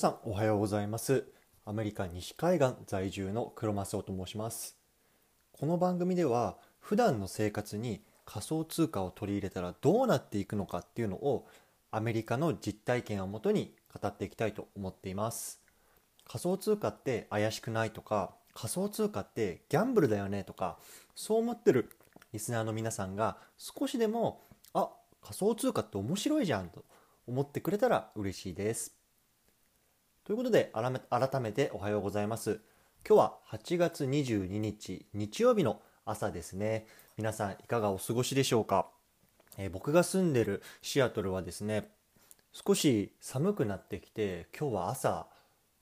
さんおはようございます。アメリカ西海岸在住の黒マスオと申します。この番組では普段の生活に仮想通貨を取り入れたらどうなっていくのかっていうのをアメリカの実体験をもとに語っていきたいと思っています。仮想通貨って怪しくないとか仮想通貨ってギャンブルだよねとかそう思ってるリスナーの皆さんが少しでもあ仮想通貨って面白いじゃんと思ってくれたら嬉しいです。ということで改めておはようございます。今日は8月22日日曜日の朝ですね。皆さんいかがお過ごしでしょうか、えー、僕が住んでるシアトルはですね少し寒くなってきて今日は朝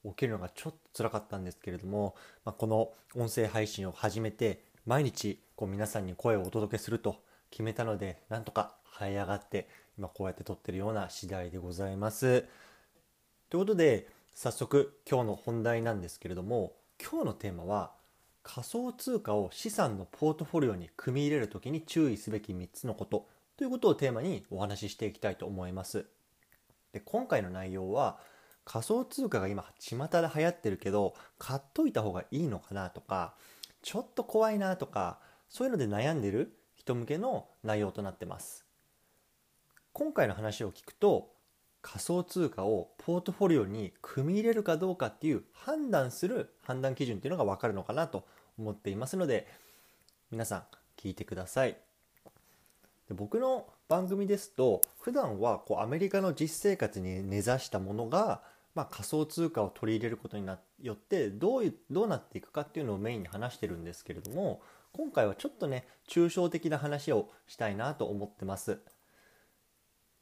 起きるのがちょっと辛かったんですけれども、まあ、この音声配信を始めて毎日こう皆さんに声をお届けすると決めたのでなんとか這い上がって今こうやって撮ってるような次第でございます。ということで早速今日の本題なんですけれども今日のテーマは仮想通貨を資産のポートフォリオに組み入れる時に注意すべき3つのことということをテーマにお話ししていきたいと思います。で今回の内容は仮想通貨が今巷で流行ってるけど買っといた方がいいのかなとかちょっと怖いなとかそういうので悩んでる人向けの内容となってます今回の話を聞くと仮想通貨をポートフォリオに組み入れるかどうかっていう判断する判断基準っていうのが分かるのかなと思っていますので皆さん聞いてくださいで僕の番組ですと普段はこうアメリカの実生活に根ざしたものがまあ、仮想通貨を取り入れることによってどういうどうなっていくかっていうのをメインに話してるんですけれども今回はちょっとね抽象的な話をしたいなと思ってます。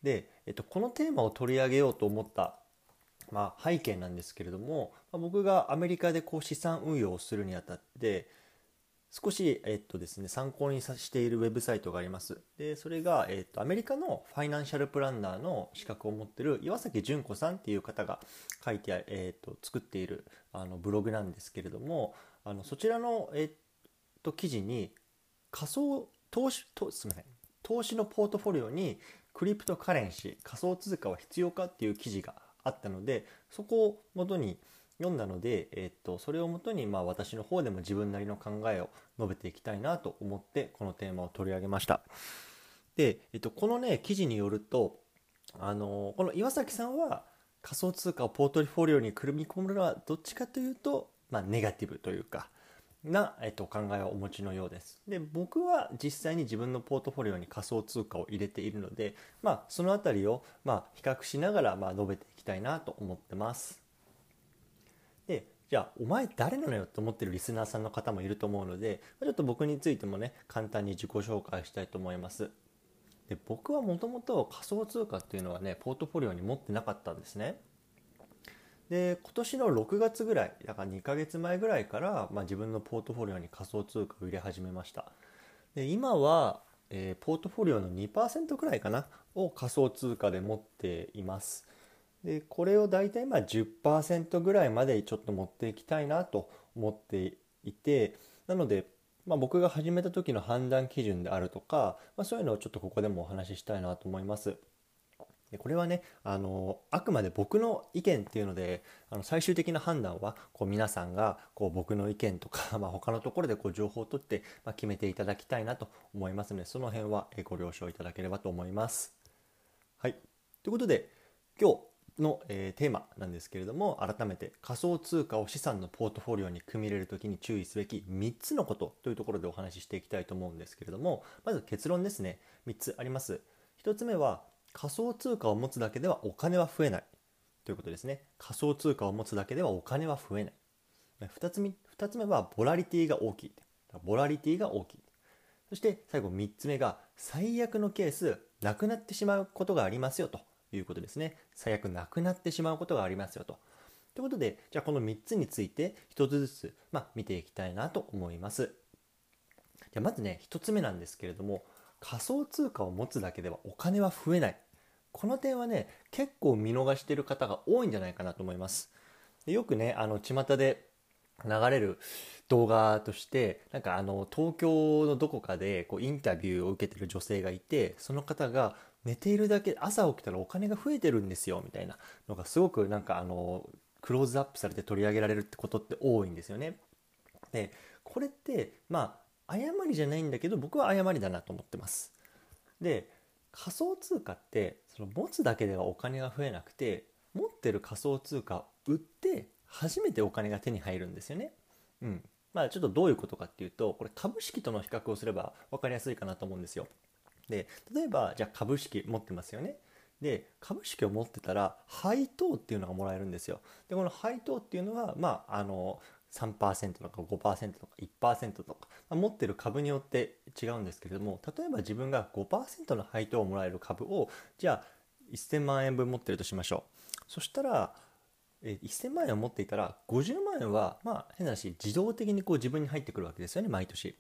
で、えっと、このテーマを取り上げようと思った、まあ、背景なんですけれども、まあ、僕がアメリカでこう資産運用をするにあたって少し、えっとですね、参考にさしているウェブサイトがあります。で、それが、えっと、アメリカのファイナンシャルプランナーの資格を持ってる岩崎純子さんっていう方が書いて、えっと、作っているあのブログなんですけれども、あのそちらの、えっと、記事に仮想投資とすみません投資のポートフォリオにクリプトカレンシー仮想通貨は必要かっていう記事があったのでそこをもとに読んだので、えっと、それをもとに、まあ、私の方でも自分なりの考えを述べていきたいなと思ってこのテーマを取り上げました。で、えっと、このね記事によるとあのこの岩崎さんは仮想通貨をポートフォリオに組み込むのはどっちかというと、まあ、ネガティブというかな、えっと、考えをお持ちのようです。で僕は実際に自分のポートフォリオに仮想通貨を入れているので、まあ、その辺りを、まあ、比較しながら、まあ、述べていきたいなと思ってます。でじゃあお前誰なのよって思ってるリスナーさんの方もいると思うのでちょっと僕についてもね簡単に自己紹介したいと思いますで僕はもともと仮想通貨っていうのはねポートフォリオに持ってなかったんですねで今年の6月ぐらいだから2ヶ月前ぐらいから、まあ、自分のポートフォリオに仮想通貨を入れ始めましたで今は、えー、ポートフォリオの2%くらいかなを仮想通貨で持っていますでこれを大体まあ10%ぐらいまでちょっと持っていきたいなと思っていてなので、まあ、僕が始めた時の判断基準であるとか、まあ、そういうのをちょっとここでもお話ししたいなと思います。でこれはねあのあくまで僕の意見っていうのであの最終的な判断はこう皆さんがこう僕の意見とか、まあ、他のところでこう情報を取って、まあ、決めていただきたいなと思いますのでその辺はご了承いただければと思います。はい。ということで今日の、えー、テーマなんですけれども改めて仮想通貨を資産のポートフォリオに組み入れる時に注意すべき3つのことというところでお話ししていきたいと思うんですけれどもまず結論ですね。3つあります。1つ目は仮想通貨を持つだけではお金は増えないということですね仮想通貨を持つだけではお金は増えない2つ目 ,2 つ目はボラリティが大きいボラリティが大きいそして最後3つ目が最悪のケースなくなってしまうことがありますよということですね。最悪なくなってしまうことがありますよと。ということで、じゃあこの3つについて1つずつ、まあ、見ていきたいなと思います。じゃあまずね、1つ目なんですけれども、仮想通貨を持つだけではお金は増えない。この点はね、結構見逃してる方が多いんじゃないかなと思います。よくね、あの、巷で流れる動画としてなんかあの東京のどこかでこうインタビューを受けてる女性がいてその方が寝ているだけ朝起きたらお金が増えてるんですよみたいなのがすごくなんかあのクローズアップされて取り上げられるってことって多いんですよね。でこれってまあ誤りじゃないんだけど僕は誤りだなと思ってます。で仮想通貨ってその持つだけではお金が増えなくて持ってる仮想通貨を売って初めてお金が手に入るんですよね。うん。まあちょっとどういうことかっていうとこれ株式との比較をすれば分かりやすいかなと思うんですよ。で例えばじゃあ株式持ってますよね。で株式を持ってたら配当っていうのがもらえるんですよ。でこの配当っていうのはまああの3%とか5%とか1%とか、まあ、持ってる株によって違うんですけれども例えば自分が5%の配当をもらえる株をじゃあ1000万円分持ってるとしましょう。そしたらえ1000万円を持っていたら50万円はまあ変な話自動的にこう自分に入ってくるわけですよね毎年。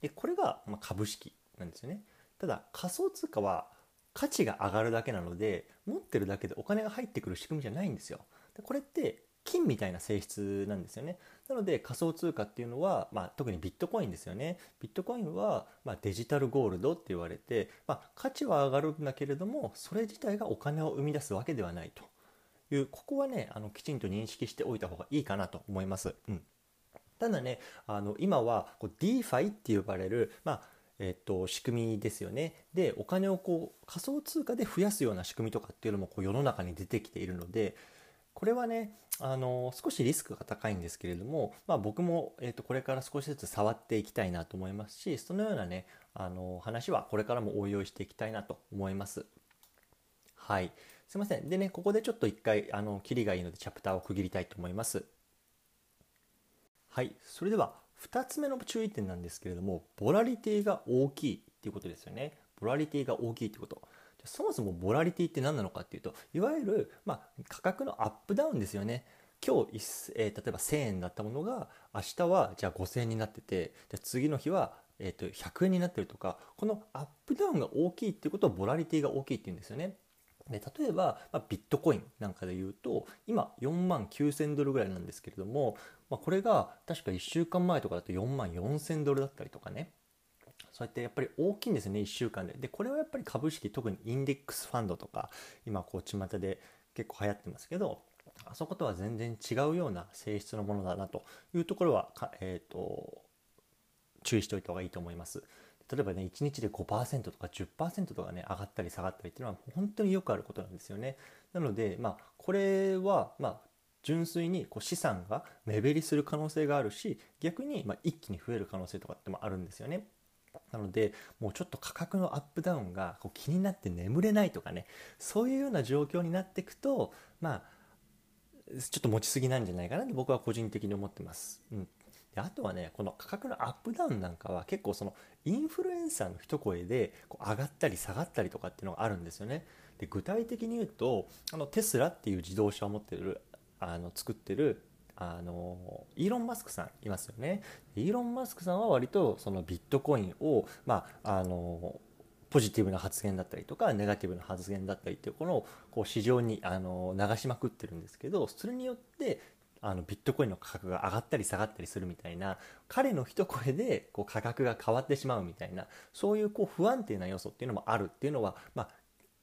でこれがま株式なんですよね。ただ仮想通貨は価値が上がるだけなので持ってるだけでお金が入ってくる仕組みじゃないんですよ。でこれって金みたいな性質なんですよね。なので仮想通貨っていうのは、まあ、特にビットコインですよね。ビットコインは、まあ、デジタルゴールドって言われて、まあ、価値は上がるんだけれどもそれ自体がお金を生み出すわけではないというここはねあのきちんと認識しておいた方がいいかなと思います。うん、ただねあの今はこう DeFi って呼ばれる、まあえっと、仕組みですよね。でお金をこう仮想通貨で増やすような仕組みとかっていうのもこう世の中に出てきているのでこれはねあの少しリスクが高いんですけれども、まあ、僕も、えーと、これから少しずつ触っていきたいなと思いますしそのようなねあの話はこれからも応用していきたいなと思います。はいすいませんでねここでちょっと一回あのキリがいいのでチャプターを区切りたいと思います。はいそれでは2つ目の注意点なんですけれどもボラリティが大きいっていうことですよね。ボラリティが大きいってこと。そもそもボラリティって何なのかっていうといわゆる、まあ、価格のアップダウンですよね。今日、えー、例えば1000円だったものが明日はじゃあ5000円になっててじゃ次の日は、えー、と100円になってるとかこのアップダウンが大きいっていうことはボラリティが大きいっていうんですよね。で例えば、まあ、ビットコインなんかで言うと今4万9000ドルぐらいなんですけれども、まあ、これが確か1週間前とかだと4万4000ドルだったりとかね。そうやってやっぱり大きいんですね1週間ででこれはやっぱり株式特にインデックスファンドとか今こう巷で結構流行ってますけどあそことは全然違うような性質のものだなというところはえーと、注意しておいた方がいいと思います。例えばね1日で5%とか10%とかね上がったり下がったりっていうのは本当によくあることなんですよね。なのでまあこれはまあ純粋にこう資産が目減りする可能性があるし逆にま一気に増える可能性とかってもあるんですよね。なのでもうちょっと価格のアップダウンがこう気になって眠れないとかねそういうような状況になっていくとまあちょっと持ちすぎなんじゃないかなって僕は個人的に思ってます。うんであとはねこの価格のアップダウンなんかは結構そのインフルエンサーの一声でこう上がったり下がったりとかっていうのがあるんですよね。で具体的に言うとあのテスラっていう自動車を持ってるあの作ってるあのイーロン・マスクさんいますよね。イーロン・マスクさんは割とそのビットコインを、まあ、あのポジティブな発言だったりとかネガティブな発言だったりっていうこのこう市場にあの流しまくってるんですけどそれによってあのビットコインの価格が上がったり下がったりするみたいな彼の一声でこう価格が変わってしまうみたいなそういうこう不安定な要素っていうのもあるっていうのは、まあ、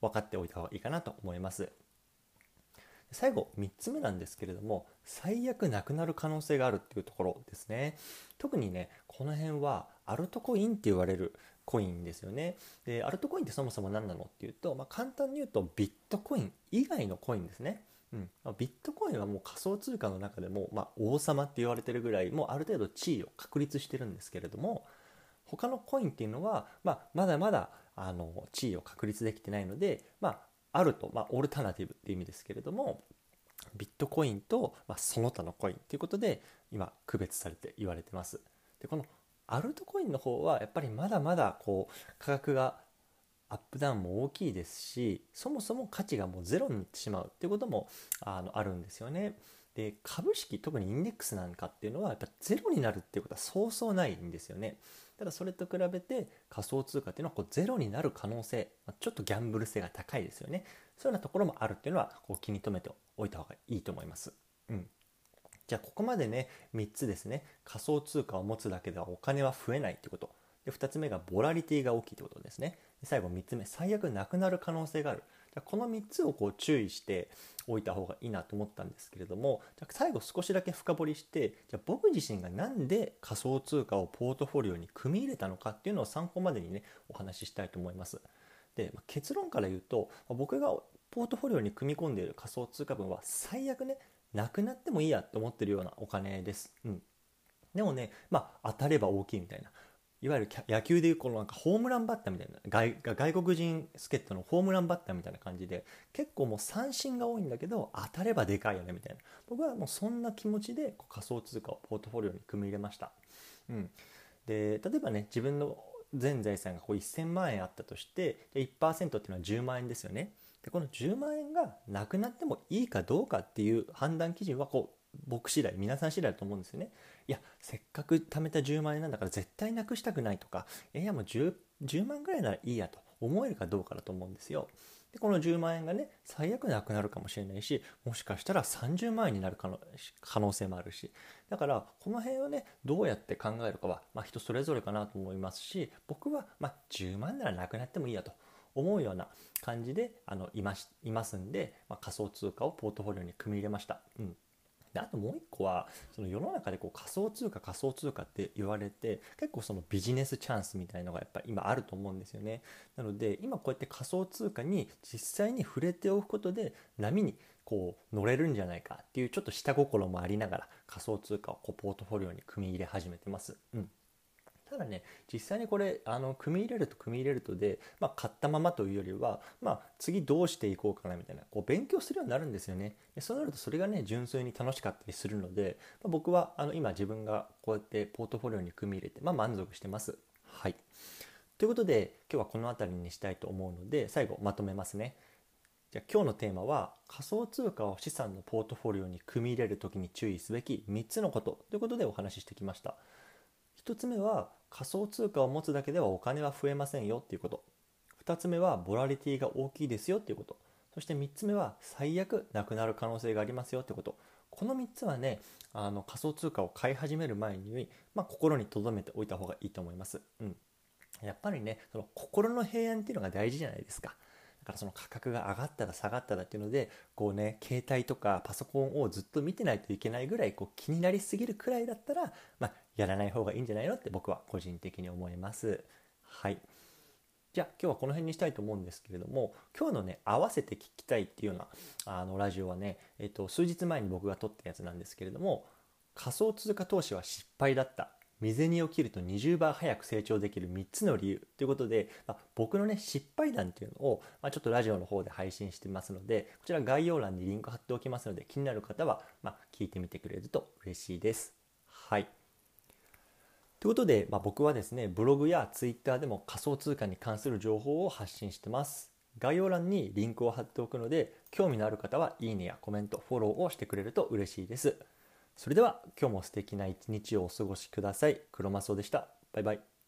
分かっておいた方がいいかなと思います。最後3つ目なんですけれども最悪なくなる可能性があるっていうところですね。特にねこの辺はアルトコインって言われるコインですよね。でアルトコインってそもそも何なのっていうと、まあ、簡単に言うとビットコイン以外のコインですね。うん、ビットコインはもう仮想通貨の中でも、まあ、王様って言われてるぐらいもうある程度地位を確立してるんですけれども他のコインっていうのは、まあ、まだまだあの地位を確立できてないので、まあ、あると、まあ、オルタナティブっていう意味ですけれどもビットコインと、まあ、その他のコインということで今区別されて言われてます。でこのアルトコインの方はやっぱりまだまだこう価格がアップダウンも大きいですしそもそも価値がもうゼロになってしまうっていうこともあのあるんですよね。で株式特にインデックスなんかっていうのはやっぱゼロになるっていうことはそうそうないんですよね。ただそれと比べて仮想通貨っていうのはこうゼロになる可能性、まちょっとギャンブル性が高いですよね。そういうようなところもあるっていうのはこう気に留めておいた方がいいと思います。うん。じゃあここまでね3つですね。仮想通貨を持つだけではお金は増えないってこと。で2つ目がボラリティが大きいってことですね。最後3つ目最悪なくなる可能性がある。この3つをこう注意しておいた方がいいなと思ったんですけれどもじゃ最後少しだけ深掘りしてじゃ僕自身が何で仮想通貨をポートフォリオに組み入れたのかっていうのを参考までにねお話ししたいと思います。で、結論から言うと僕がポートフォリオに組み込んでいる仮想通貨分は最悪ねなくなってもいいやと思ってるようなお金です。うん、でもね、まあ、当たれば大きいみたいないわゆる野球でいうこのなんかホームランバッターみたいな外外国人助っ人のホームランバッターみたいな感じで結構もう三振が多いんだけど当たればでかいよねみたいな。僕はもうそんな気持ちで仮想通貨をポートフォリオに組み入れました、うん、で例えばね自分の全財産がこう1000万円あったとして1%っていうのは10万円ですよね。でこの10万円がなくなってもいいかどうかっていう判断基準はこう僕次第皆さん次第だと思うんですよね。いやせっかく貯めた10万円なんだから絶対なくしたくないとかいやもう 10, 10万ぐらいならいいやと思えるかどうかだと思うんですよ。でこの10万円がね最悪なくなるかもしれないしもしかしたら30万円になる可能性もあるし。だからこの辺をねどうやって考えるかは、まあ、人それぞれかなと思いますし僕は、まあ、10万ならなくなってもいいやと思うような感じであのいますいますんで、まあ、仮想通貨をポートフォリオに組み入れました。うん。であともう一個はその世の中でこう仮想通貨仮想通貨って言われて結構そのビジネスチャンスみたいのがやっぱ今あると思うんですよねなので今こうやって仮想通貨に実際に触れておくことで波にこう乗れるんじゃないかっていうちょっと下心もありながら仮想通貨をこうポートフォリオに組み入れ始めてます。うんただね実際にこれあの組み入れると組み入れるとで、まあ、買ったままというよりは、まあ、次どうしていこうかなみたいなこう勉強するようになるんですよね。でそうなるとそれがね純粋に楽しかったりするので、まあ、僕はあの今自分がこうやってポートフォリオに組み入れて、まあ、満足してます。はい。ということで今日はこの辺りにしたいと思うので最後まとめますね。じゃあ今日のテーマは仮想通貨を資産のポートフォリオに組み入れる時に注意すべき3つのことということでお話ししてきました。1つ目は仮想通貨を持つだけではお金は増えませんよっていうこと。2つ目はボラリティが大きいですよっていうこと。そして3つ目は最悪なくなる可能性がありますよってこと。この3つはねあの仮想通貨を買い始める前に、まあ、心に留めておいた方がいいと思います、うん、やっぱりねその心の平安っていうのが大事じゃないですか。からその価格が上がったら下がったらっていうのでこうね携帯とかパソコンをずっと見てないといけないぐらいこう気になりすぎるくらいだったら、まあ、やらない方がいいんじゃないのって僕は個人的に思います。はいじゃあ今日はこの辺にしたいと思うんですけれども今日のね合わせて聞きたいっていうようなあのラジオはね、えっと、数日前に僕が撮ったやつなんですけれども仮想通貨投資は失敗だった未然を切ると20倍早く成長できる3つの理由ということで、まあ、僕のね失敗談っていうのを、まあ、ちょっとラジオの方で配信してますのでこちら概要欄にリンク貼っておきますので気になる方は、まあ、聞いてみてくれると嬉しいです。はいということで、まあ、僕はですね、ブログやツイッターでも仮想通貨に関する情報を発信してます。概要欄にリンクを貼っておくので、興味のある方はいいねやコメント、フォローをしてくれると嬉しいです。それでは今日も素敵な一日をお過ごしください。クロマスオでした。バイバイ。